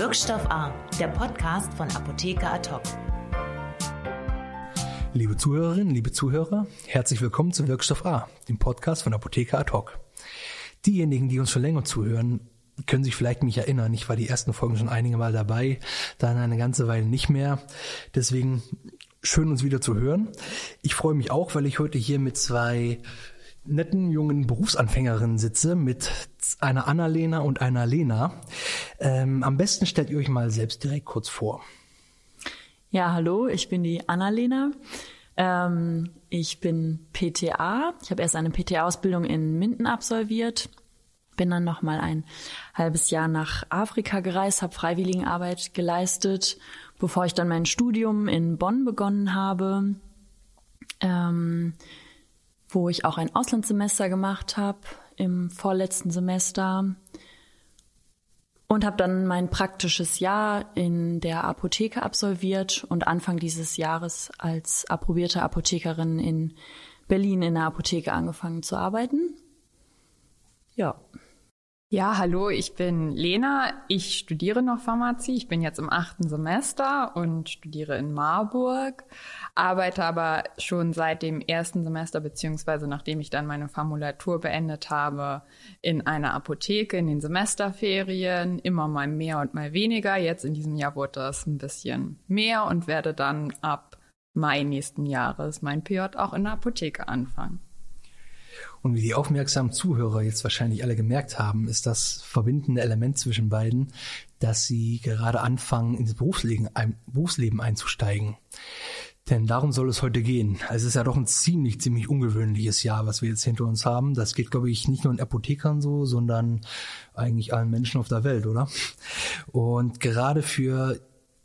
Wirkstoff A, der Podcast von Apotheker Ad Liebe Zuhörerinnen, liebe Zuhörer, herzlich willkommen zu Wirkstoff A, dem Podcast von Apotheker Ad Diejenigen, die uns schon länger zuhören, können sich vielleicht mich erinnern. Ich war die ersten Folgen schon einige Mal dabei, dann eine ganze Weile nicht mehr. Deswegen schön uns wieder zu hören. Ich freue mich auch, weil ich heute hier mit zwei netten jungen Berufsanfängerinnen sitze, mit einer Annalena und einer Lena. Ähm, am besten stellt ihr euch mal selbst direkt kurz vor. Ja, hallo, ich bin die Annalena. Ähm, ich bin PTA. Ich habe erst eine PTA-Ausbildung in Minden absolviert, bin dann noch mal ein halbes Jahr nach Afrika gereist, habe Freiwilligenarbeit geleistet, bevor ich dann mein Studium in Bonn begonnen habe. Ähm, wo ich auch ein Auslandssemester gemacht habe im vorletzten Semester und habe dann mein praktisches Jahr in der Apotheke absolviert und Anfang dieses Jahres als approbierte Apothekerin in Berlin in der Apotheke angefangen zu arbeiten. Ja. Ja, hallo, ich bin Lena. Ich studiere noch Pharmazie. Ich bin jetzt im achten Semester und studiere in Marburg, arbeite aber schon seit dem ersten Semester, beziehungsweise nachdem ich dann meine Formulatur beendet habe, in einer Apotheke in den Semesterferien, immer mal mehr und mal weniger. Jetzt in diesem Jahr wurde das ein bisschen mehr und werde dann ab Mai nächsten Jahres mein PJ auch in der Apotheke anfangen. Und wie die aufmerksamen Zuhörer jetzt wahrscheinlich alle gemerkt haben, ist das verbindende Element zwischen beiden, dass sie gerade anfangen, ins Berufsleben, Berufsleben einzusteigen. Denn darum soll es heute gehen. Es ist ja doch ein ziemlich, ziemlich ungewöhnliches Jahr, was wir jetzt hinter uns haben. Das geht, glaube ich, nicht nur in Apothekern so, sondern eigentlich allen Menschen auf der Welt, oder? Und gerade für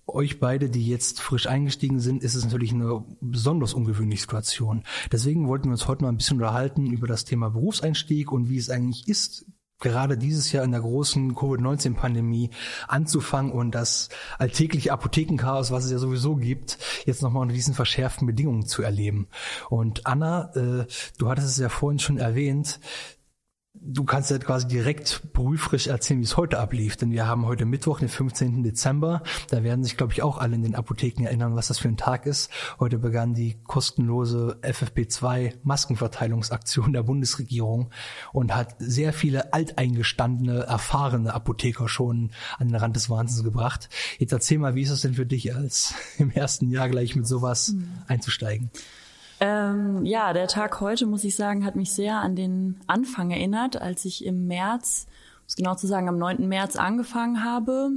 euch beide, die jetzt frisch eingestiegen sind, ist es natürlich eine besonders ungewöhnliche Situation. Deswegen wollten wir uns heute mal ein bisschen unterhalten über das Thema Berufseinstieg und wie es eigentlich ist, gerade dieses Jahr in der großen Covid-19-Pandemie anzufangen und das alltägliche Apothekenchaos, was es ja sowieso gibt, jetzt nochmal unter diesen verschärften Bedingungen zu erleben. Und Anna, äh, du hattest es ja vorhin schon erwähnt, du kannst ja quasi direkt prüfrisch erzählen, wie es heute ablief. Denn wir haben heute Mittwoch, den 15. Dezember. Da werden sich, glaube ich, auch alle in den Apotheken erinnern, was das für ein Tag ist. Heute begann die kostenlose FFP2 Maskenverteilungsaktion der Bundesregierung und hat sehr viele alteingestandene, erfahrene Apotheker schon an den Rand des Wahnsinns gebracht. Jetzt erzähl mal, wie ist es denn für dich, als im ersten Jahr gleich mit sowas mhm. einzusteigen? Ähm, ja, der Tag heute, muss ich sagen, hat mich sehr an den Anfang erinnert, als ich im März, um es genau zu sagen, am 9. März angefangen habe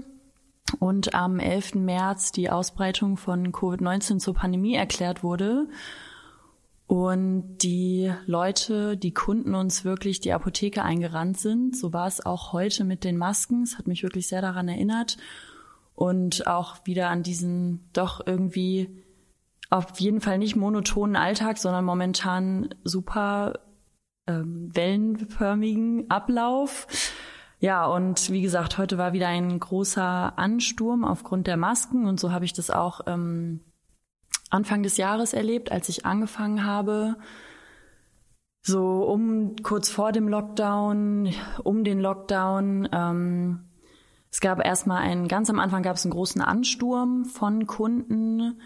und am 11. März die Ausbreitung von Covid-19 zur Pandemie erklärt wurde. Und die Leute, die Kunden uns wirklich die Apotheke eingerannt sind. So war es auch heute mit den Masken. Es hat mich wirklich sehr daran erinnert. Und auch wieder an diesen doch irgendwie auf jeden Fall nicht monotonen Alltag, sondern momentan super ähm, wellenförmigen Ablauf. Ja, und wie gesagt, heute war wieder ein großer Ansturm aufgrund der Masken und so habe ich das auch ähm, Anfang des Jahres erlebt, als ich angefangen habe. So um kurz vor dem Lockdown, um den Lockdown. Ähm, es gab erstmal einen, ganz am Anfang gab es einen großen Ansturm von Kunden,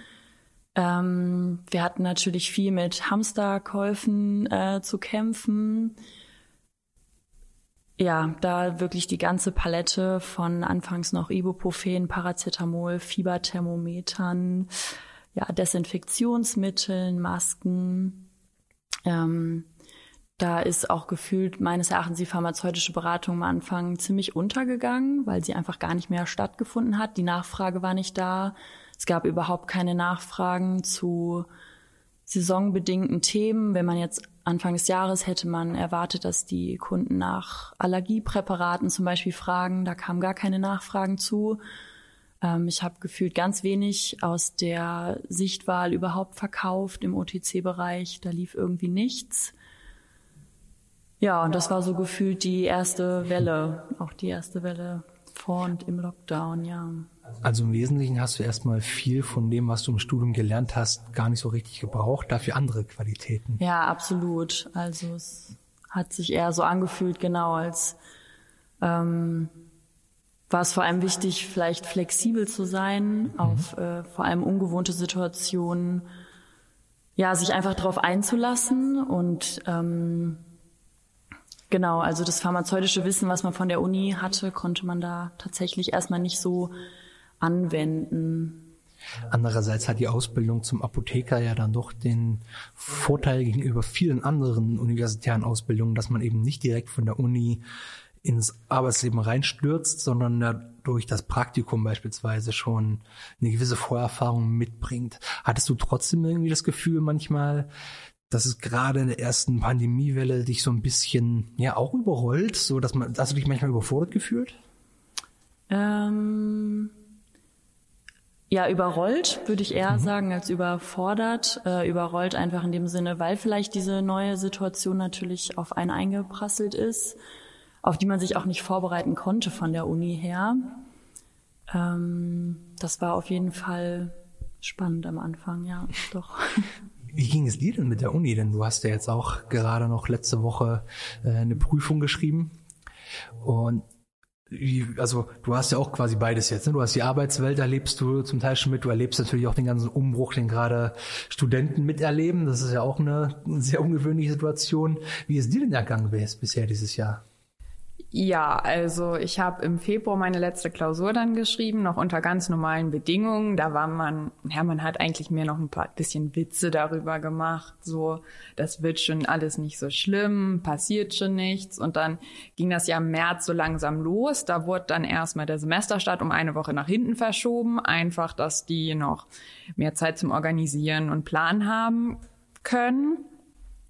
ähm, wir hatten natürlich viel mit Hamsterkäufen äh, zu kämpfen. Ja, da wirklich die ganze Palette von anfangs noch Ibuprofen, Paracetamol, Fieberthermometern, ja, Desinfektionsmitteln, Masken. Ähm, da ist auch gefühlt meines Erachtens die pharmazeutische Beratung am Anfang ziemlich untergegangen, weil sie einfach gar nicht mehr stattgefunden hat. Die Nachfrage war nicht da. Es gab überhaupt keine Nachfragen zu saisonbedingten Themen. Wenn man jetzt Anfang des Jahres hätte man erwartet, dass die Kunden nach Allergiepräparaten zum Beispiel fragen. Da kamen gar keine Nachfragen zu. Ähm, ich habe gefühlt ganz wenig aus der Sichtwahl überhaupt verkauft im OTC-Bereich. Da lief irgendwie nichts. Ja, und das war so gefühlt die erste Welle, auch die erste Welle vor und im Lockdown, ja. Also im Wesentlichen hast du erstmal viel von dem, was du im Studium gelernt hast, gar nicht so richtig gebraucht, dafür andere Qualitäten. Ja, absolut. Also es hat sich eher so angefühlt, genau, als ähm, war es vor allem wichtig, vielleicht flexibel zu sein mhm. auf äh, vor allem ungewohnte Situationen, ja, sich einfach darauf einzulassen und ähm, genau, also das pharmazeutische Wissen, was man von der Uni hatte, konnte man da tatsächlich erstmal nicht so anwenden. Andererseits hat die Ausbildung zum Apotheker ja dann doch den Vorteil gegenüber vielen anderen universitären Ausbildungen, dass man eben nicht direkt von der Uni ins Arbeitsleben reinstürzt, sondern ja durch das Praktikum beispielsweise schon eine gewisse Vorerfahrung mitbringt. Hattest du trotzdem irgendwie das Gefühl manchmal, dass es gerade in der ersten Pandemiewelle dich so ein bisschen ja auch überrollt, so dass man, hast du dich manchmal überfordert gefühlt? Ähm ja, überrollt würde ich eher mhm. sagen als überfordert. Äh, überrollt einfach in dem Sinne, weil vielleicht diese neue Situation natürlich auf einen eingeprasselt ist, auf die man sich auch nicht vorbereiten konnte von der Uni her. Ähm, das war auf jeden Fall spannend am Anfang, ja, doch. Wie ging es dir denn mit der Uni? Denn du hast ja jetzt auch gerade noch letzte Woche äh, eine Prüfung geschrieben. Und also du hast ja auch quasi beides jetzt. Ne? Du hast die Arbeitswelt, erlebst du zum Teil schon mit. Du erlebst natürlich auch den ganzen Umbruch, den gerade Studenten miterleben. Das ist ja auch eine sehr ungewöhnliche Situation. Wie ist dir denn ergangen bisher dieses Jahr? Ja, also ich habe im Februar meine letzte Klausur dann geschrieben, noch unter ganz normalen Bedingungen. Da war man, ja, man hat eigentlich mehr noch ein paar bisschen Witze darüber gemacht, so, das wird schon alles nicht so schlimm, passiert schon nichts. Und dann ging das ja im März so langsam los. Da wurde dann erstmal der Semesterstart um eine Woche nach hinten verschoben, einfach, dass die noch mehr Zeit zum Organisieren und Plan haben können.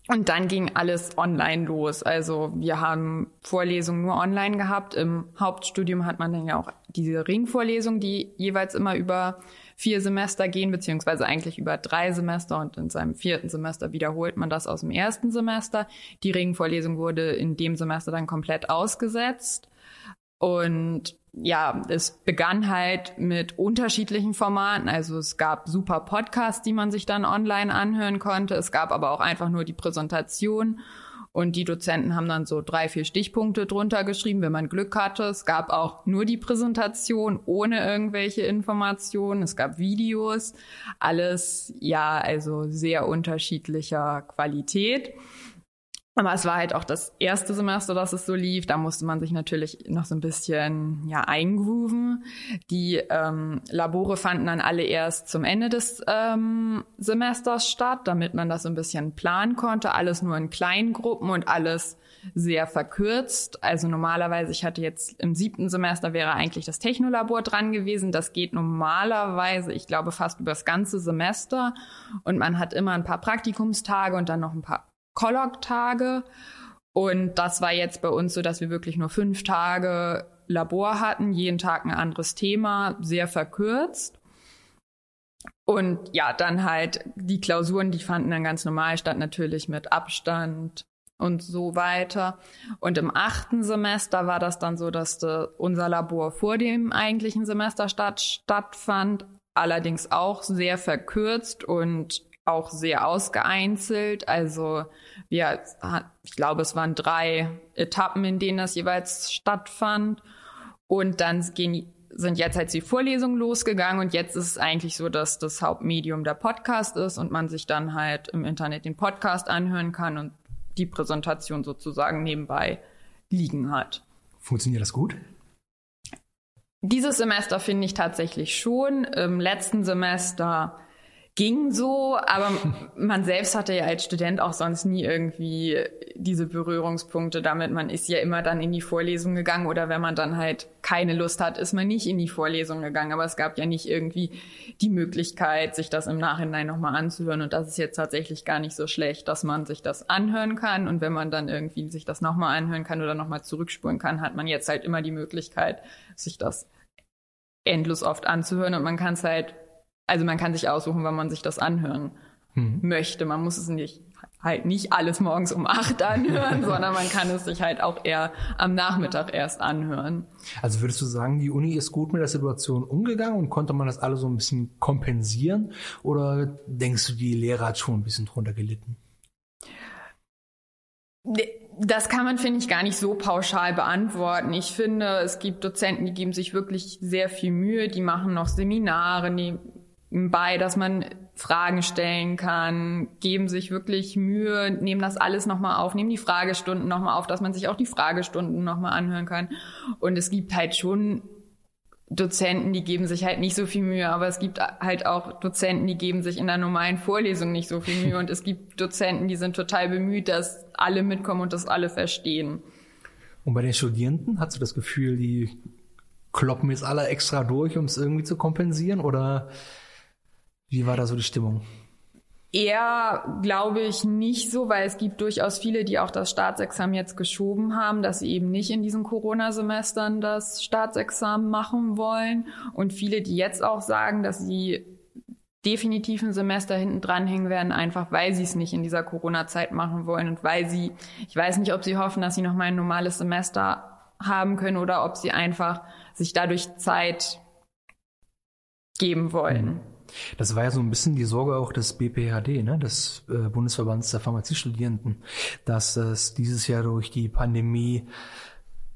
Und dann ging alles online los. Also wir haben Vorlesungen nur online gehabt. Im Hauptstudium hat man dann ja auch diese Ringvorlesungen, die jeweils immer über vier Semester gehen, beziehungsweise eigentlich über drei Semester und in seinem vierten Semester wiederholt man das aus dem ersten Semester. Die Ringvorlesung wurde in dem Semester dann komplett ausgesetzt. Und ja, es begann halt mit unterschiedlichen Formaten. Also es gab super Podcasts, die man sich dann online anhören konnte. Es gab aber auch einfach nur die Präsentation. Und die Dozenten haben dann so drei, vier Stichpunkte drunter geschrieben, wenn man Glück hatte. Es gab auch nur die Präsentation ohne irgendwelche Informationen. Es gab Videos. Alles, ja, also sehr unterschiedlicher Qualität. Aber es war halt auch das erste Semester, dass es so lief. Da musste man sich natürlich noch so ein bisschen ja eingrooven. Die ähm, Labore fanden dann alle erst zum Ende des ähm, Semesters statt, damit man das so ein bisschen planen konnte. Alles nur in kleinen Gruppen und alles sehr verkürzt. Also normalerweise, ich hatte jetzt im siebten Semester wäre eigentlich das Technolabor dran gewesen. Das geht normalerweise, ich glaube, fast über das ganze Semester. Und man hat immer ein paar Praktikumstage und dann noch ein paar Kolloq-Tage. Und das war jetzt bei uns so, dass wir wirklich nur fünf Tage Labor hatten, jeden Tag ein anderes Thema, sehr verkürzt. Und ja, dann halt die Klausuren, die fanden dann ganz normal statt, natürlich mit Abstand und so weiter. Und im achten Semester war das dann so, dass de, unser Labor vor dem eigentlichen Semester statt, stattfand, allerdings auch sehr verkürzt und auch sehr ausgeeinzelt. Also wir, ich glaube, es waren drei Etappen, in denen das jeweils stattfand. Und dann gehen, sind jetzt halt die Vorlesungen losgegangen und jetzt ist es eigentlich so, dass das Hauptmedium der Podcast ist und man sich dann halt im Internet den Podcast anhören kann und die Präsentation sozusagen nebenbei liegen hat. Funktioniert das gut? Dieses Semester finde ich tatsächlich schon. Im letzten Semester ging so, aber man selbst hatte ja als Student auch sonst nie irgendwie diese Berührungspunkte damit. Man ist ja immer dann in die Vorlesung gegangen oder wenn man dann halt keine Lust hat, ist man nicht in die Vorlesung gegangen. Aber es gab ja nicht irgendwie die Möglichkeit, sich das im Nachhinein nochmal anzuhören. Und das ist jetzt tatsächlich gar nicht so schlecht, dass man sich das anhören kann. Und wenn man dann irgendwie sich das nochmal anhören kann oder nochmal zurückspulen kann, hat man jetzt halt immer die Möglichkeit, sich das endlos oft anzuhören und man kann es halt also man kann sich aussuchen, wann man sich das anhören mhm. möchte. Man muss es nicht halt nicht alles morgens um acht anhören, sondern man kann es sich halt auch eher am Nachmittag erst anhören. Also würdest du sagen, die Uni ist gut mit der Situation umgegangen und konnte man das alle so ein bisschen kompensieren? Oder denkst du, die Lehrer hat schon ein bisschen drunter gelitten? Das kann man, finde ich, gar nicht so pauschal beantworten. Ich finde, es gibt Dozenten, die geben sich wirklich sehr viel Mühe, die machen noch Seminare nebenbei, dass man Fragen stellen kann, geben sich wirklich Mühe, nehmen das alles nochmal auf, nehmen die Fragestunden nochmal auf, dass man sich auch die Fragestunden nochmal anhören kann. Und es gibt halt schon Dozenten, die geben sich halt nicht so viel Mühe, aber es gibt halt auch Dozenten, die geben sich in der normalen Vorlesung nicht so viel Mühe und es gibt Dozenten, die sind total bemüht, dass alle mitkommen und das alle verstehen. Und bei den Studierenden hast du das Gefühl, die kloppen jetzt alle extra durch, um es irgendwie zu kompensieren oder wie war da so die Stimmung? Eher glaube ich nicht so, weil es gibt durchaus viele, die auch das Staatsexamen jetzt geschoben haben, dass sie eben nicht in diesen Corona-Semestern das Staatsexamen machen wollen. Und viele, die jetzt auch sagen, dass sie definitiv ein Semester hinten dranhängen werden, einfach weil sie es nicht in dieser Corona-Zeit machen wollen und weil sie, ich weiß nicht, ob sie hoffen, dass sie noch mal ein normales Semester haben können oder ob sie einfach sich dadurch Zeit geben wollen. Mhm. Das war ja so ein bisschen die Sorge auch des BPHD, ne, des äh, Bundesverbands der Pharmaziestudierenden, dass es dieses Jahr durch die Pandemie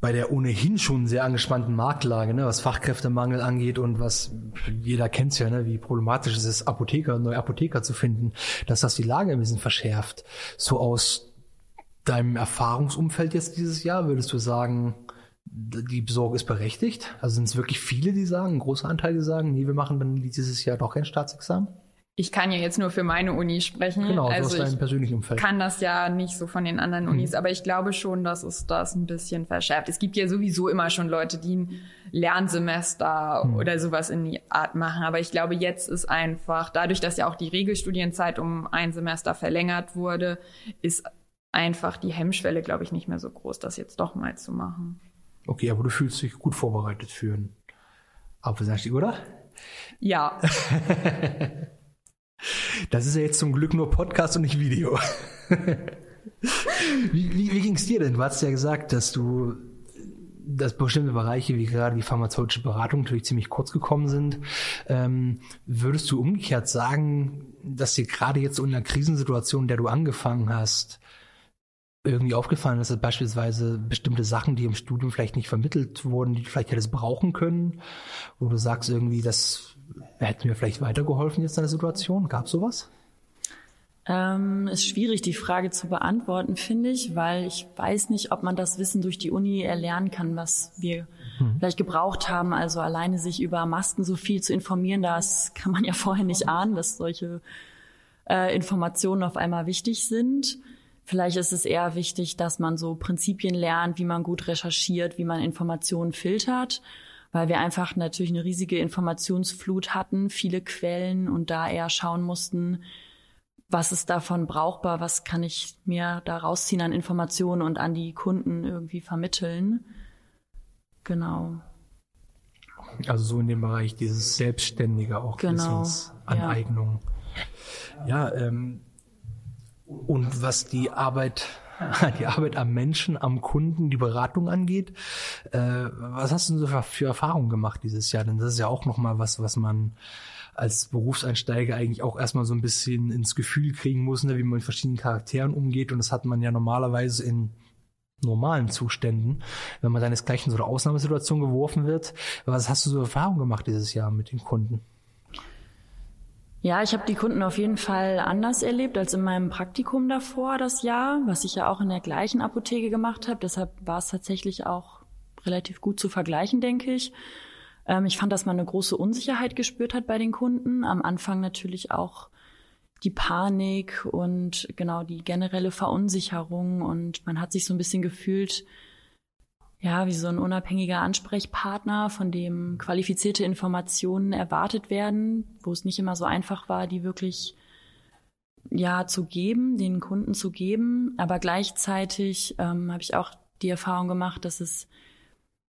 bei der ohnehin schon sehr angespannten Marktlage, ne, was Fachkräftemangel angeht und was jeder kennt's ja, ne, wie problematisch es ist, Apotheker, neue Apotheker zu finden, dass das die Lage ein bisschen verschärft. So aus deinem Erfahrungsumfeld jetzt dieses Jahr würdest du sagen, die Besorge ist berechtigt? Also sind es wirklich viele, die sagen, ein großer Anteil, die sagen, nee, wir machen dann dieses Jahr doch kein Staatsexamen? Ich kann ja jetzt nur für meine Uni sprechen. Genau, also aus deinem persönlichen Umfeld. kann das ja nicht so von den anderen Unis, mhm. aber ich glaube schon, dass es das ein bisschen verschärft. Es gibt ja sowieso immer schon Leute, die ein Lernsemester mhm. oder sowas in die Art machen, aber ich glaube, jetzt ist einfach, dadurch, dass ja auch die Regelstudienzeit um ein Semester verlängert wurde, ist einfach die Hemmschwelle, glaube ich, nicht mehr so groß, das jetzt doch mal zu machen. Okay, aber du fühlst dich gut vorbereitet für einen Apfelsahnstieg, oder? Ja. das ist ja jetzt zum Glück nur Podcast und nicht Video. wie wie, wie ging es dir denn? Du hast ja gesagt, dass du dass bestimmte Bereiche wie gerade die pharmazeutische Beratung natürlich ziemlich kurz gekommen sind. Ähm, würdest du umgekehrt sagen, dass dir gerade jetzt in der Krisensituation, in der du angefangen hast, irgendwie aufgefallen ist, dass beispielsweise bestimmte Sachen, die im Studium vielleicht nicht vermittelt wurden, die du vielleicht hättest brauchen können, wo du sagst irgendwie, das hätte mir vielleicht weitergeholfen jetzt in der Situation? Gab sowas? Ähm, ist schwierig, die Frage zu beantworten, finde ich, weil ich weiß nicht, ob man das Wissen durch die Uni erlernen kann, was wir hm. vielleicht gebraucht haben. Also alleine sich über Masken so viel zu informieren, das kann man ja vorher nicht ahnen, dass solche äh, Informationen auf einmal wichtig sind. Vielleicht ist es eher wichtig, dass man so Prinzipien lernt, wie man gut recherchiert, wie man Informationen filtert, weil wir einfach natürlich eine riesige Informationsflut hatten, viele Quellen und da eher schauen mussten, was ist davon brauchbar, was kann ich mir da rausziehen an Informationen und an die Kunden irgendwie vermitteln. Genau. Also so in dem Bereich dieses Selbstständige auch genau, Wissensaneignung. Ja, ja ähm, und was die Arbeit, die Arbeit am Menschen, am Kunden, die Beratung angeht, äh, was hast du so für, Erfahrungen gemacht dieses Jahr? Denn das ist ja auch nochmal was, was man als Berufseinsteiger eigentlich auch erstmal so ein bisschen ins Gefühl kriegen muss, ne, wie man mit verschiedenen Charakteren umgeht. Und das hat man ja normalerweise in normalen Zuständen, wenn man seinesgleichen so eine Ausnahmesituation geworfen wird. Was hast du so Erfahrungen gemacht dieses Jahr mit den Kunden? Ja, ich habe die Kunden auf jeden Fall anders erlebt als in meinem Praktikum davor das Jahr, was ich ja auch in der gleichen Apotheke gemacht habe. Deshalb war es tatsächlich auch relativ gut zu vergleichen, denke ich. Ähm, ich fand, dass man eine große Unsicherheit gespürt hat bei den Kunden. Am Anfang natürlich auch die Panik und genau die generelle Verunsicherung und man hat sich so ein bisschen gefühlt, ja, wie so ein unabhängiger Ansprechpartner, von dem qualifizierte Informationen erwartet werden, wo es nicht immer so einfach war, die wirklich ja zu geben, den Kunden zu geben. Aber gleichzeitig ähm, habe ich auch die Erfahrung gemacht, dass es,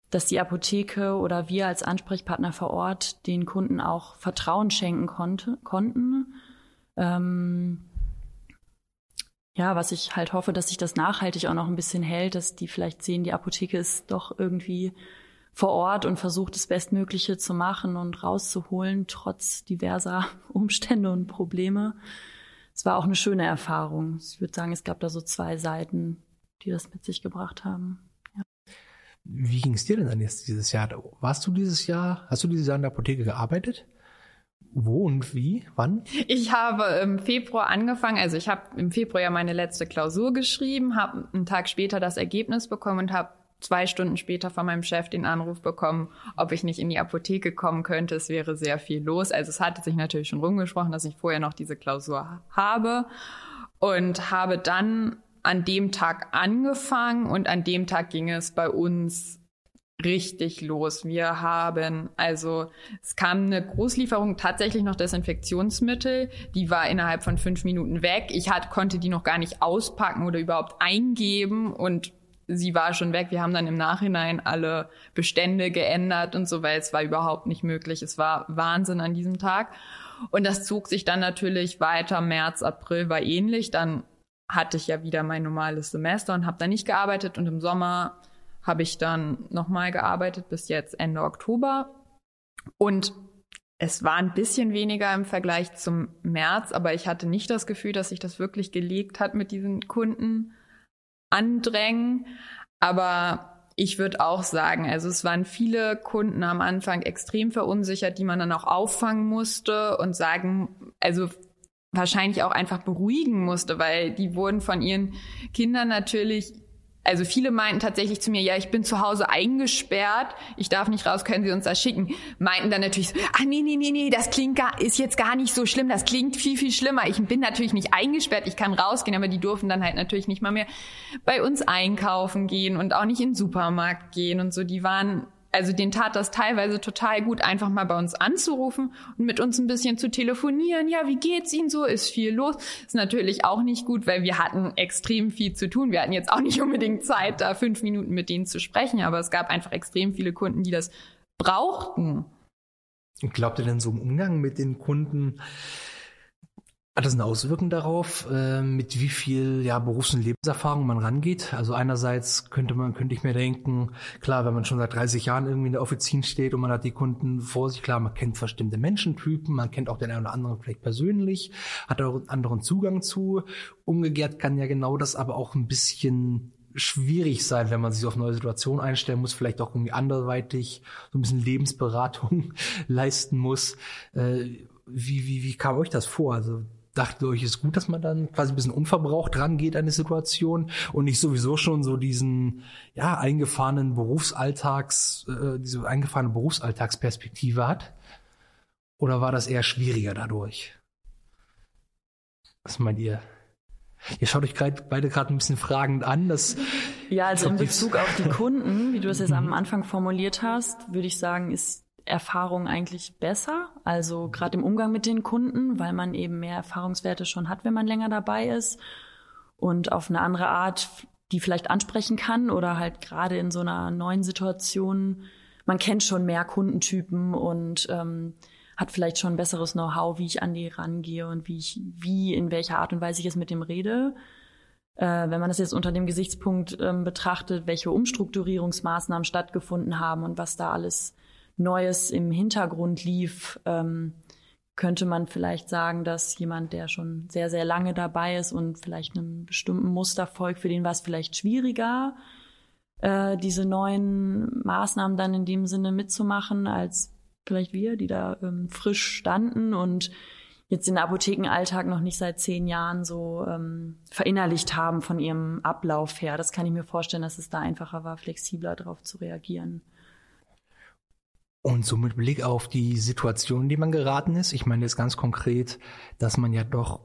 dass die Apotheke oder wir als Ansprechpartner vor Ort den Kunden auch Vertrauen schenken konnte, konnten. Ähm, ja, was ich halt hoffe, dass sich das nachhaltig auch noch ein bisschen hält, dass die vielleicht sehen, die Apotheke ist doch irgendwie vor Ort und versucht das Bestmögliche zu machen und rauszuholen, trotz diverser Umstände und Probleme. Es war auch eine schöne Erfahrung. Ich würde sagen, es gab da so zwei Seiten die das mit sich gebracht haben. Ja. Wie ging es dir denn dann jetzt dieses Jahr? Warst du dieses Jahr, hast du dieses Jahr in der Apotheke gearbeitet? Wo und wie? Wann? Ich habe im Februar angefangen, also ich habe im Februar ja meine letzte Klausur geschrieben, habe einen Tag später das Ergebnis bekommen und habe zwei Stunden später von meinem Chef den Anruf bekommen, ob ich nicht in die Apotheke kommen könnte. Es wäre sehr viel los. Also es hatte sich natürlich schon rumgesprochen, dass ich vorher noch diese Klausur habe und habe dann an dem Tag angefangen und an dem Tag ging es bei uns richtig los. Wir haben, also es kam eine Großlieferung, tatsächlich noch Desinfektionsmittel, die war innerhalb von fünf Minuten weg. Ich hat, konnte die noch gar nicht auspacken oder überhaupt eingeben und sie war schon weg. Wir haben dann im Nachhinein alle Bestände geändert und so, weil es war überhaupt nicht möglich. Es war Wahnsinn an diesem Tag. Und das zog sich dann natürlich weiter. März, April war ähnlich. Dann hatte ich ja wieder mein normales Semester und habe dann nicht gearbeitet. Und im Sommer habe ich dann nochmal gearbeitet bis jetzt Ende Oktober. Und es war ein bisschen weniger im Vergleich zum März, aber ich hatte nicht das Gefühl, dass sich das wirklich gelegt hat mit diesen Kunden andrängen. Aber ich würde auch sagen, also es waren viele Kunden am Anfang extrem verunsichert, die man dann auch auffangen musste und sagen, also wahrscheinlich auch einfach beruhigen musste, weil die wurden von ihren Kindern natürlich also viele meinten tatsächlich zu mir, ja, ich bin zu Hause eingesperrt, ich darf nicht raus, können Sie uns das schicken? Meinten dann natürlich so, ah nee, nee, nee, nee, das klingt gar, ist jetzt gar nicht so schlimm, das klingt viel, viel schlimmer. Ich bin natürlich nicht eingesperrt, ich kann rausgehen, aber die durften dann halt natürlich nicht mal mehr bei uns einkaufen gehen und auch nicht in den Supermarkt gehen und so. Die waren also den tat das teilweise total gut, einfach mal bei uns anzurufen und mit uns ein bisschen zu telefonieren. Ja, wie geht's Ihnen so? Ist viel los? Ist natürlich auch nicht gut, weil wir hatten extrem viel zu tun. Wir hatten jetzt auch nicht unbedingt Zeit, da fünf Minuten mit denen zu sprechen, aber es gab einfach extrem viele Kunden, die das brauchten. Glaubt ihr denn so im Umgang mit den Kunden, hat das eine Auswirkung darauf, äh, mit wie viel ja, Berufs- und Lebenserfahrung man rangeht? Also einerseits könnte man, könnte ich mir denken, klar, wenn man schon seit 30 Jahren irgendwie in der Offizin steht und man hat die Kunden vor sich, klar, man kennt bestimmte Menschentypen, man kennt auch den einen oder anderen vielleicht persönlich, hat auch einen anderen Zugang zu. Umgekehrt kann ja genau das aber auch ein bisschen schwierig sein, wenn man sich auf neue Situationen einstellen muss, vielleicht auch irgendwie anderweitig so ein bisschen Lebensberatung leisten muss. Äh, wie, wie, wie kam euch das vor? Also dachte euch, ist gut, dass man dann quasi ein bisschen unverbraucht rangeht an die Situation und nicht sowieso schon so diesen ja eingefahrenen Berufsalltags, äh, diese eingefahrene Berufsalltagsperspektive hat? Oder war das eher schwieriger dadurch? Was meint ihr? Ihr schaut euch grad, beide gerade ein bisschen fragend an. Das, ja, also in Bezug auf die Kunden, wie du es jetzt am Anfang formuliert hast, würde ich sagen, ist Erfahrung eigentlich besser. Also gerade im Umgang mit den Kunden, weil man eben mehr Erfahrungswerte schon hat, wenn man länger dabei ist und auf eine andere Art die vielleicht ansprechen kann oder halt gerade in so einer neuen Situation, man kennt schon mehr Kundentypen und ähm, hat vielleicht schon ein besseres Know-how, wie ich an die rangehe und wie ich, wie, in welcher Art und Weise ich es mit dem rede. Äh, wenn man das jetzt unter dem Gesichtspunkt ähm, betrachtet, welche Umstrukturierungsmaßnahmen stattgefunden haben und was da alles Neues im Hintergrund lief, ähm, könnte man vielleicht sagen, dass jemand, der schon sehr, sehr lange dabei ist und vielleicht einem bestimmten Muster folgt, für den war es vielleicht schwieriger, äh, diese neuen Maßnahmen dann in dem Sinne mitzumachen, als vielleicht wir, die da ähm, frisch standen und jetzt den Apothekenalltag noch nicht seit zehn Jahren so ähm, verinnerlicht haben von ihrem Ablauf her. Das kann ich mir vorstellen, dass es da einfacher war, flexibler darauf zu reagieren. Und so mit Blick auf die Situation, in die man geraten ist, ich meine jetzt ganz konkret, dass man ja doch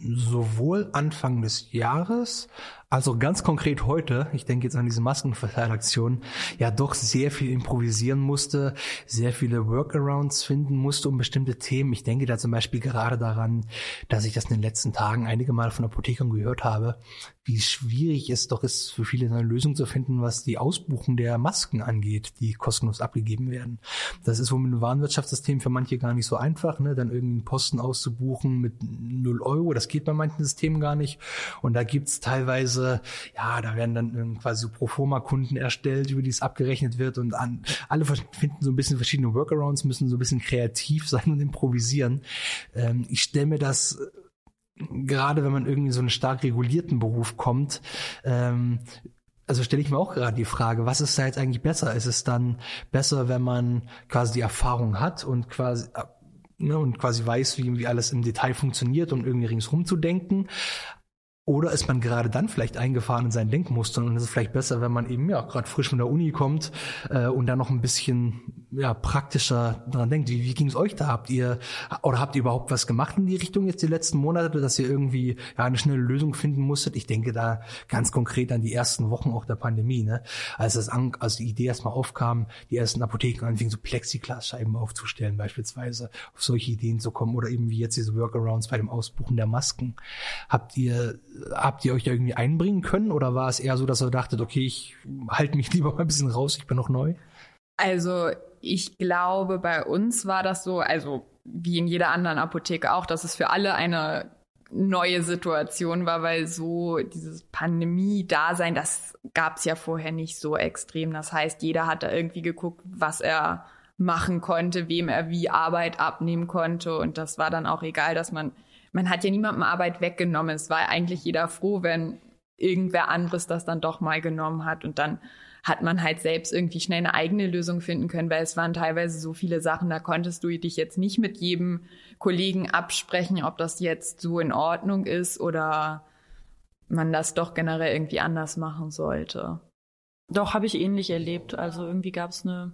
sowohl Anfang des Jahres also ganz konkret heute, ich denke jetzt an diese Maskenverteilaktion, ja doch sehr viel improvisieren musste, sehr viele Workarounds finden musste um bestimmte Themen. Ich denke da zum Beispiel gerade daran, dass ich das in den letzten Tagen einige Mal von Apothekern gehört habe, wie schwierig es doch ist, für viele eine Lösung zu finden, was die Ausbuchung der Masken angeht, die kostenlos abgegeben werden. Das ist wohl mit einem Warenwirtschaftssystem für manche gar nicht so einfach, ne? dann irgendwie einen Posten auszubuchen mit null Euro. Das geht bei manchen Systemen gar nicht. Und da gibt's teilweise Weise, ja, da werden dann quasi so Proforma-Kunden erstellt, über die es abgerechnet wird und an, alle finden so ein bisschen verschiedene Workarounds, müssen so ein bisschen kreativ sein und improvisieren. Ähm, ich stelle mir das gerade wenn man irgendwie so einen stark regulierten Beruf kommt, ähm, also stelle ich mir auch gerade die Frage, was ist da jetzt eigentlich besser? Ist es dann besser, wenn man quasi die Erfahrung hat und quasi ne, und quasi weiß, wie, wie alles im Detail funktioniert und irgendwie ringsrum zu denken? Oder ist man gerade dann vielleicht eingefahren in seinen Denkmustern und es ist vielleicht besser, wenn man eben ja gerade frisch von der Uni kommt äh, und dann noch ein bisschen ja praktischer dran denkt. Wie, wie ging es euch da? Habt ihr oder habt ihr überhaupt was gemacht in die Richtung jetzt die letzten Monate, dass ihr irgendwie ja eine schnelle Lösung finden musstet? Ich denke da ganz konkret an die ersten Wochen auch der Pandemie, ne? Als das an, als die Idee erstmal aufkam, die ersten Apotheken anfingen so Plexiglasscheiben aufzustellen beispielsweise, auf solche Ideen zu kommen oder eben wie jetzt diese Workarounds bei dem Ausbuchen der Masken. Habt ihr habt ihr euch da irgendwie einbringen können oder war es eher so, dass ihr dachtet, okay, ich halte mich lieber mal ein bisschen raus, ich bin noch neu? Also ich glaube, bei uns war das so, also wie in jeder anderen Apotheke auch, dass es für alle eine neue Situation war, weil so dieses Pandemie-Dasein, das gab es ja vorher nicht so extrem. Das heißt, jeder hat da irgendwie geguckt, was er machen konnte, wem er wie Arbeit abnehmen konnte. Und das war dann auch egal, dass man man hat ja niemandem Arbeit weggenommen. Es war eigentlich jeder froh, wenn irgendwer anderes das dann doch mal genommen hat und dann hat man halt selbst irgendwie schnell eine eigene Lösung finden können, weil es waren teilweise so viele Sachen, da konntest du dich jetzt nicht mit jedem Kollegen absprechen, ob das jetzt so in Ordnung ist oder man das doch generell irgendwie anders machen sollte. Doch, habe ich ähnlich erlebt. Also irgendwie gab es eine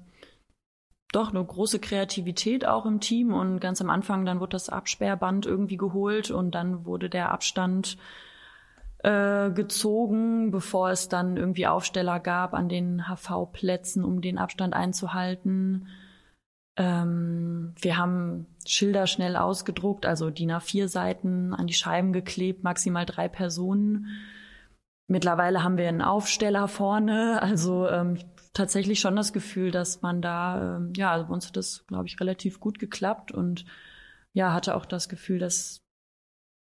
doch eine große Kreativität auch im Team und ganz am Anfang dann wurde das Absperrband irgendwie geholt und dann wurde der Abstand äh, gezogen, bevor es dann irgendwie Aufsteller gab an den HV-Plätzen, um den Abstand einzuhalten. Ähm, wir haben Schilder schnell ausgedruckt, also DIN A4 Seiten an die Scheiben geklebt, maximal drei Personen. Mittlerweile haben wir einen Aufsteller vorne, also ähm, tatsächlich schon das Gefühl, dass man da, ähm, ja, also bei uns hat das, glaube ich, relativ gut geklappt und ja, hatte auch das Gefühl, dass,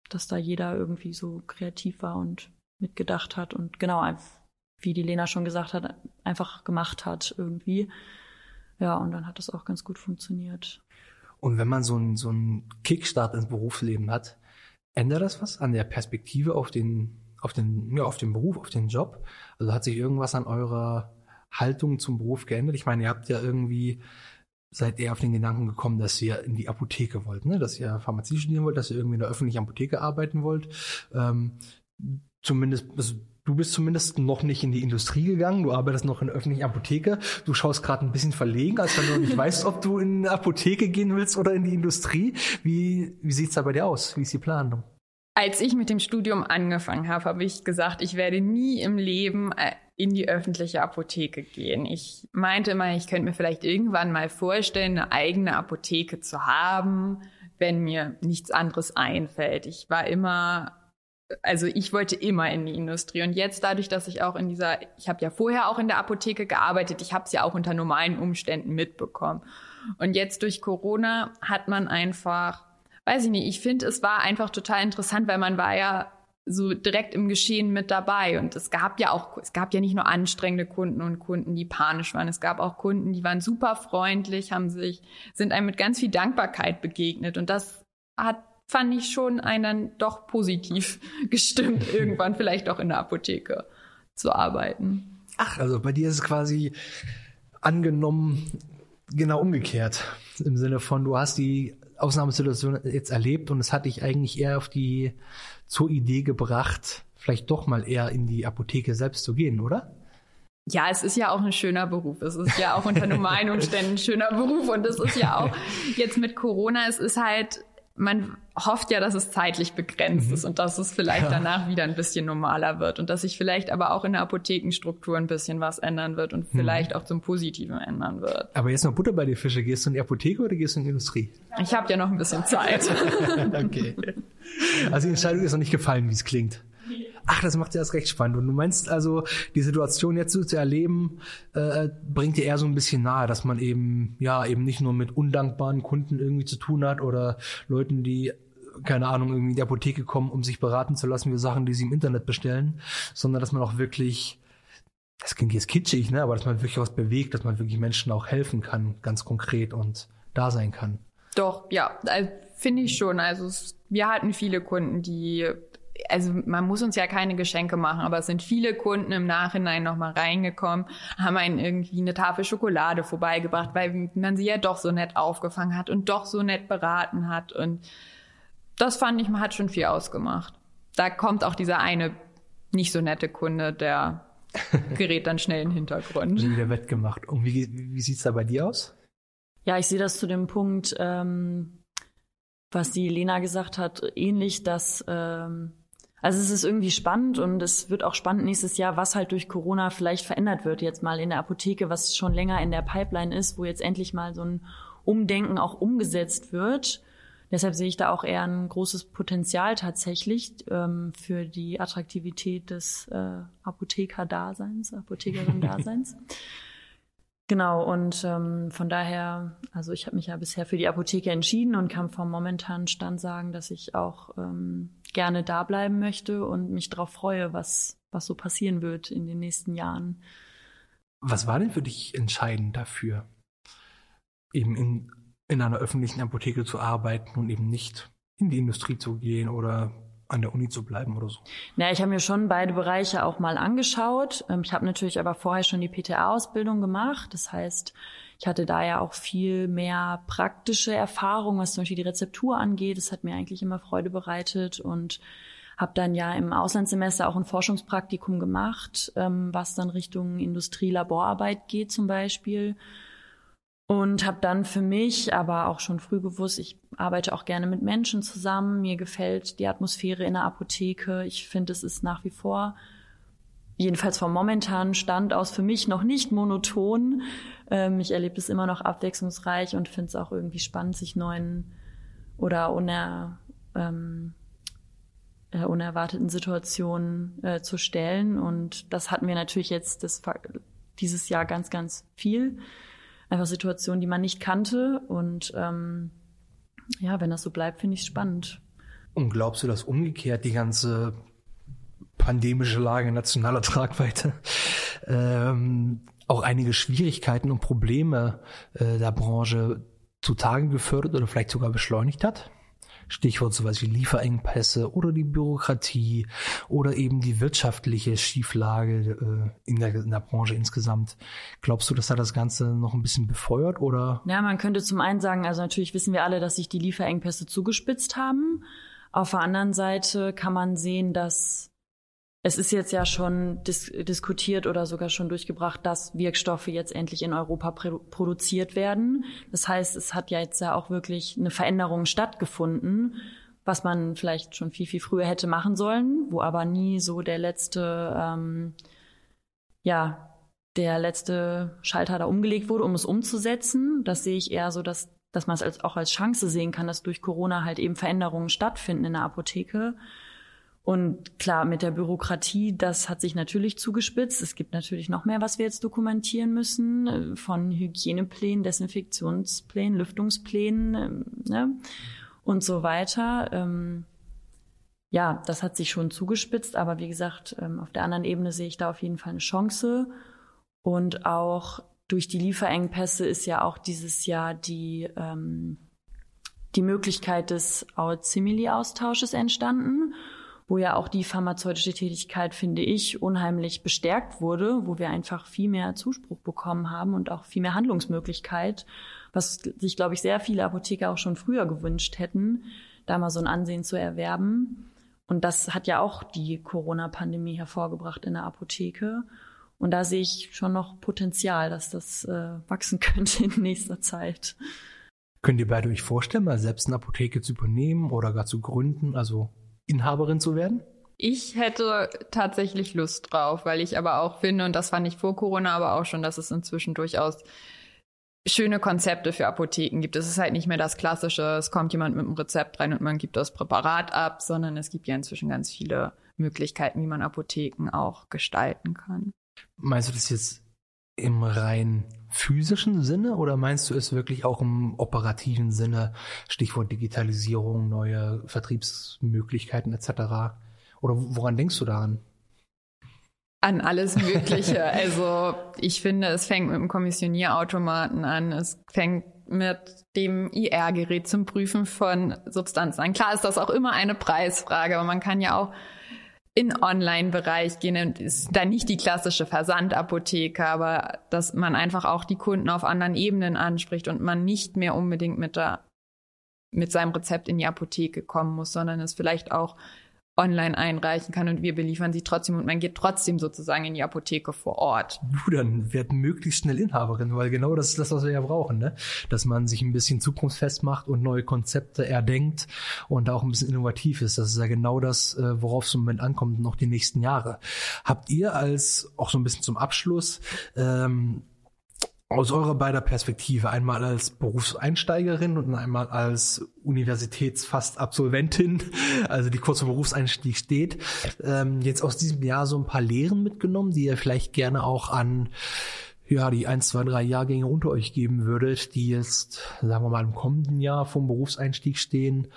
dass da jeder irgendwie so kreativ war und mitgedacht hat und genau, wie die Lena schon gesagt hat, einfach gemacht hat irgendwie. Ja, und dann hat das auch ganz gut funktioniert. Und wenn man so einen so einen Kickstart ins Berufsleben hat, ändert das was an der Perspektive auf den, auf den, ja, auf den Beruf, auf den Job? Also hat sich irgendwas an eurer Haltung zum Beruf geändert? Ich meine, ihr habt ja irgendwie seid ihr auf den Gedanken gekommen, dass ihr in die Apotheke wollt, ne? dass ihr Pharmazie studieren wollt, dass ihr irgendwie in der öffentlichen Apotheke arbeiten wollt. Ähm, zumindest, also du bist zumindest noch nicht in die Industrie gegangen, du arbeitest noch in der öffentlichen Apotheke. Du schaust gerade ein bisschen verlegen, als wenn du nicht weißt, ob du in eine Apotheke gehen willst oder in die Industrie. Wie, wie sieht's da bei dir aus? Wie ist die Planung? Als ich mit dem Studium angefangen habe, habe ich gesagt, ich werde nie im Leben äh, in die öffentliche Apotheke gehen. Ich meinte immer, ich könnte mir vielleicht irgendwann mal vorstellen, eine eigene Apotheke zu haben, wenn mir nichts anderes einfällt. Ich war immer, also ich wollte immer in die Industrie. Und jetzt dadurch, dass ich auch in dieser, ich habe ja vorher auch in der Apotheke gearbeitet, ich habe es ja auch unter normalen Umständen mitbekommen. Und jetzt durch Corona hat man einfach, weiß ich nicht, ich finde, es war einfach total interessant, weil man war ja so direkt im Geschehen mit dabei. Und es gab ja auch, es gab ja nicht nur anstrengende Kunden und Kunden, die panisch waren. Es gab auch Kunden, die waren super freundlich, haben sich, sind einem mit ganz viel Dankbarkeit begegnet. Und das hat, fand ich schon einen doch positiv gestimmt, irgendwann vielleicht auch in der Apotheke zu arbeiten. Ach, also bei dir ist es quasi angenommen genau umgekehrt. Im Sinne von, du hast die Ausnahmesituation jetzt erlebt und es hat dich eigentlich eher auf die zur Idee gebracht, vielleicht doch mal eher in die Apotheke selbst zu gehen, oder? Ja, es ist ja auch ein schöner Beruf. Es ist ja auch unter normalen Umständen ein schöner Beruf. Und es ist ja auch jetzt mit Corona, es ist halt, man hofft ja, dass es zeitlich begrenzt mhm. ist und dass es vielleicht ja. danach wieder ein bisschen normaler wird und dass sich vielleicht aber auch in der Apothekenstruktur ein bisschen was ändern wird und mhm. vielleicht mhm. auch zum Positiven ändern wird. Aber jetzt noch Butter bei die Fische. Gehst du in die Apotheke oder gehst du in die Industrie? Ich habe ja noch ein bisschen Zeit. okay. Also die Entscheidung ist noch nicht gefallen, wie es klingt. Ach, das macht ja das recht spannend. Und du meinst also, die Situation jetzt so zu erleben, äh, bringt dir eher so ein bisschen nahe, dass man eben, ja, eben nicht nur mit undankbaren Kunden irgendwie zu tun hat oder Leuten, die keine Ahnung, irgendwie in die Apotheke kommen, um sich beraten zu lassen für Sachen, die sie im Internet bestellen, sondern dass man auch wirklich, das klingt jetzt kitschig, ne, aber dass man wirklich was bewegt, dass man wirklich Menschen auch helfen kann, ganz konkret und da sein kann. Doch, ja, also, finde ich schon. Also wir hatten viele Kunden, die also man muss uns ja keine Geschenke machen, aber es sind viele Kunden im Nachhinein nochmal reingekommen, haben einen irgendwie eine Tafel Schokolade vorbeigebracht, weil man sie ja doch so nett aufgefangen hat und doch so nett beraten hat. Und das fand ich, man hat schon viel ausgemacht. Da kommt auch dieser eine nicht so nette Kunde, der gerät dann schnell in den Hintergrund. Wieder wettgemacht. Und wie, wie sieht's da bei dir aus? Ja, ich sehe das zu dem Punkt, ähm, was die Lena gesagt hat, ähnlich, dass ähm, also es ist irgendwie spannend und es wird auch spannend nächstes Jahr, was halt durch Corona vielleicht verändert wird jetzt mal in der Apotheke, was schon länger in der Pipeline ist, wo jetzt endlich mal so ein Umdenken auch umgesetzt wird. Deshalb sehe ich da auch eher ein großes Potenzial tatsächlich ähm, für die Attraktivität des äh, Apotheker-Daseins, Apothekerin-Daseins. Genau, und ähm, von daher, also ich habe mich ja bisher für die Apotheke entschieden und kann vom momentanen Stand sagen, dass ich auch ähm, gerne da bleiben möchte und mich darauf freue, was, was so passieren wird in den nächsten Jahren. Was war denn für dich entscheidend dafür, eben in, in einer öffentlichen Apotheke zu arbeiten und eben nicht in die Industrie zu gehen oder an der Uni zu bleiben oder so? Na, ich habe mir schon beide Bereiche auch mal angeschaut. Ähm, ich habe natürlich aber vorher schon die PTA-Ausbildung gemacht. Das heißt, ich hatte da ja auch viel mehr praktische Erfahrung, was zum Beispiel die Rezeptur angeht. Das hat mir eigentlich immer Freude bereitet und habe dann ja im Auslandssemester auch ein Forschungspraktikum gemacht, ähm, was dann Richtung Industrie-Laborarbeit geht zum Beispiel. Und habe dann für mich aber auch schon früh gewusst, ich arbeite auch gerne mit Menschen zusammen. Mir gefällt die Atmosphäre in der Apotheke. Ich finde, es ist nach wie vor, jedenfalls vom momentanen Stand aus, für mich noch nicht monoton. Ähm, ich erlebe es immer noch abwechslungsreich und finde es auch irgendwie spannend, sich neuen oder uner, ähm, äh, unerwarteten Situationen äh, zu stellen. Und das hatten wir natürlich jetzt das, dieses Jahr ganz, ganz viel einfach Situationen, die man nicht kannte. Und ähm, ja, wenn das so bleibt, finde ich es spannend. Und glaubst du, dass umgekehrt die ganze pandemische Lage nationaler Tragweite ähm, auch einige Schwierigkeiten und Probleme äh, der Branche zutage gefördert oder vielleicht sogar beschleunigt hat? Stichwort sowas wie Lieferengpässe oder die Bürokratie oder eben die wirtschaftliche Schieflage äh, in, der, in der Branche insgesamt. Glaubst du, dass da das Ganze noch ein bisschen befeuert oder? Ja, man könnte zum einen sagen, also natürlich wissen wir alle, dass sich die Lieferengpässe zugespitzt haben. Auf der anderen Seite kann man sehen, dass es ist jetzt ja schon dis diskutiert oder sogar schon durchgebracht, dass Wirkstoffe jetzt endlich in Europa produziert werden. Das heißt, es hat ja jetzt ja auch wirklich eine Veränderung stattgefunden, was man vielleicht schon viel, viel früher hätte machen sollen, wo aber nie so der letzte, ähm, ja, der letzte Schalter da umgelegt wurde, um es umzusetzen. Das sehe ich eher so, dass, dass man es als, auch als Chance sehen kann, dass durch Corona halt eben Veränderungen stattfinden in der Apotheke und klar, mit der Bürokratie, das hat sich natürlich zugespitzt. Es gibt natürlich noch mehr, was wir jetzt dokumentieren müssen, äh, von Hygieneplänen, Desinfektionsplänen, Lüftungsplänen ähm, ne? und so weiter. Ähm, ja, das hat sich schon zugespitzt, aber wie gesagt, ähm, auf der anderen Ebene sehe ich da auf jeden Fall eine Chance. Und auch durch die Lieferengpässe ist ja auch dieses Jahr die, die Möglichkeit des Simili-Austausches entstanden wo ja auch die pharmazeutische Tätigkeit, finde ich, unheimlich bestärkt wurde, wo wir einfach viel mehr Zuspruch bekommen haben und auch viel mehr Handlungsmöglichkeit, was sich, glaube ich, sehr viele Apotheker auch schon früher gewünscht hätten, da mal so ein Ansehen zu erwerben. Und das hat ja auch die Corona-Pandemie hervorgebracht in der Apotheke. Und da sehe ich schon noch Potenzial, dass das äh, wachsen könnte in nächster Zeit. Könnt ihr beide euch vorstellen, mal selbst eine Apotheke zu übernehmen oder gar zu gründen? Also Inhaberin zu werden? Ich hätte tatsächlich Lust drauf, weil ich aber auch finde, und das fand ich vor Corona aber auch schon, dass es inzwischen durchaus schöne Konzepte für Apotheken gibt. Es ist halt nicht mehr das Klassische, es kommt jemand mit einem Rezept rein und man gibt das Präparat ab, sondern es gibt ja inzwischen ganz viele Möglichkeiten, wie man Apotheken auch gestalten kann. Meinst du das jetzt im rein physischen Sinne oder meinst du es wirklich auch im operativen Sinne? Stichwort Digitalisierung, neue Vertriebsmöglichkeiten etc. Oder woran denkst du daran? An alles Mögliche. also ich finde, es fängt mit dem Kommissionierautomaten an. Es fängt mit dem IR-Gerät zum Prüfen von Substanzen an. Klar ist das auch immer eine Preisfrage, aber man kann ja auch in Online-Bereich gehen. Und ist da nicht die klassische Versandapotheke, aber dass man einfach auch die Kunden auf anderen Ebenen anspricht und man nicht mehr unbedingt mit der mit seinem Rezept in die Apotheke kommen muss, sondern es vielleicht auch online einreichen kann und wir beliefern sie trotzdem und man geht trotzdem sozusagen in die Apotheke vor Ort. Du dann werd möglichst schnell Inhaberin, weil genau das ist das, was wir ja brauchen, ne? Dass man sich ein bisschen zukunftsfest macht und neue Konzepte erdenkt und auch ein bisschen innovativ ist. Das ist ja genau das, äh, worauf es im Moment ankommt, noch die nächsten Jahre. Habt ihr als, auch so ein bisschen zum Abschluss, ähm, aus eurer beider Perspektive, einmal als Berufseinsteigerin und einmal als Universitätsfast-Absolventin, also die kurz vor Berufseinstieg steht, ähm, jetzt aus diesem Jahr so ein paar Lehren mitgenommen, die ihr vielleicht gerne auch an ja, die ein, zwei, drei Jahrgänge unter euch geben würdet, die jetzt, sagen wir mal, im kommenden Jahr vom Berufseinstieg stehen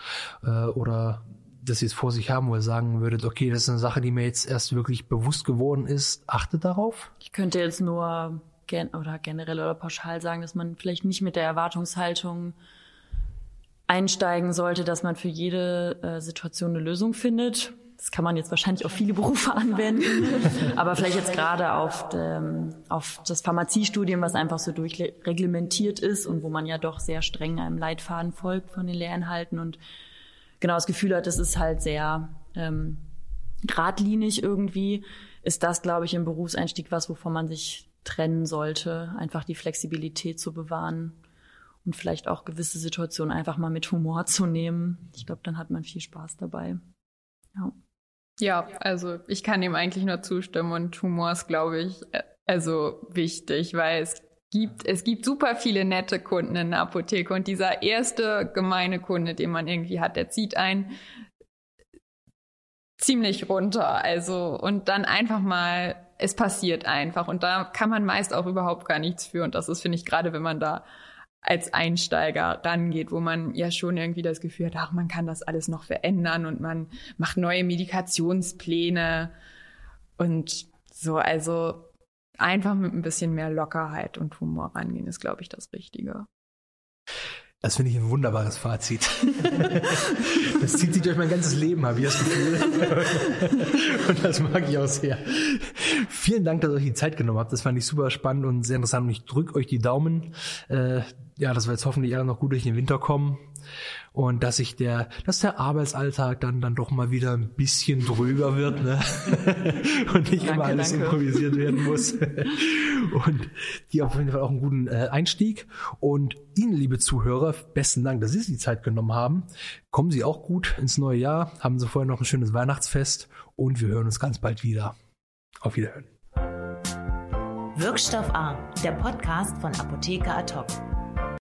äh, oder das jetzt vor sich haben, wo ihr sagen würdet, okay, das ist eine Sache, die mir jetzt erst wirklich bewusst geworden ist, achtet darauf? Ich könnte jetzt nur gen oder generell oder pauschal sagen, dass man vielleicht nicht mit der Erwartungshaltung einsteigen sollte, dass man für jede äh, Situation eine Lösung findet. Das kann man jetzt wahrscheinlich auf viele Berufe anwenden, aber vielleicht jetzt gerade auf, dem, auf das Pharmaziestudium, was einfach so durchreglementiert ist und wo man ja doch sehr streng einem Leitfaden folgt von den Lehrinhalten und genau das Gefühl hat, das ist halt sehr ähm, geradlinig irgendwie, ist das, glaube ich, im Berufseinstieg was, wovon man sich trennen sollte, einfach die Flexibilität zu bewahren und vielleicht auch gewisse Situationen einfach mal mit Humor zu nehmen. Ich glaube, dann hat man viel Spaß dabei. Ja. Ja, also ich kann dem eigentlich nur zustimmen und Humor ist, glaube ich, äh, also wichtig, weil es gibt, es gibt super viele nette Kunden in der Apotheke und dieser erste gemeine Kunde, den man irgendwie hat, der zieht einen ziemlich runter. Also, und dann einfach mal es passiert einfach. Und da kann man meist auch überhaupt gar nichts für. Und das ist, finde ich, gerade wenn man da als Einsteiger rangeht, wo man ja schon irgendwie das Gefühl hat, ach, man kann das alles noch verändern und man macht neue Medikationspläne. Und so, also einfach mit ein bisschen mehr Lockerheit und Humor rangehen, ist, glaube ich, das Richtige. Das finde ich ein wunderbares Fazit. Das zieht sich durch mein ganzes Leben, habe ich das Gefühl. Und das mag ich auch sehr. Vielen Dank, dass ihr euch die Zeit genommen habt. Das fand ich super spannend und sehr interessant. Und ich drücke euch die Daumen. Äh, ja, dass wir jetzt hoffentlich alle noch gut durch den Winter kommen und dass sich der, dass der Arbeitsalltag dann dann doch mal wieder ein bisschen dröger wird, ne? und nicht danke, immer alles danke. improvisiert werden muss. und die auf jeden Fall auch einen guten äh, Einstieg. Und Ihnen, liebe Zuhörer, besten Dank, dass Sie sich die Zeit genommen haben. Kommen Sie auch gut ins neue Jahr, haben Sie vorher noch ein schönes Weihnachtsfest und wir hören uns ganz bald wieder. Auf Wiederhören. Wirkstoff A, der Podcast von Apotheker Ad hoc.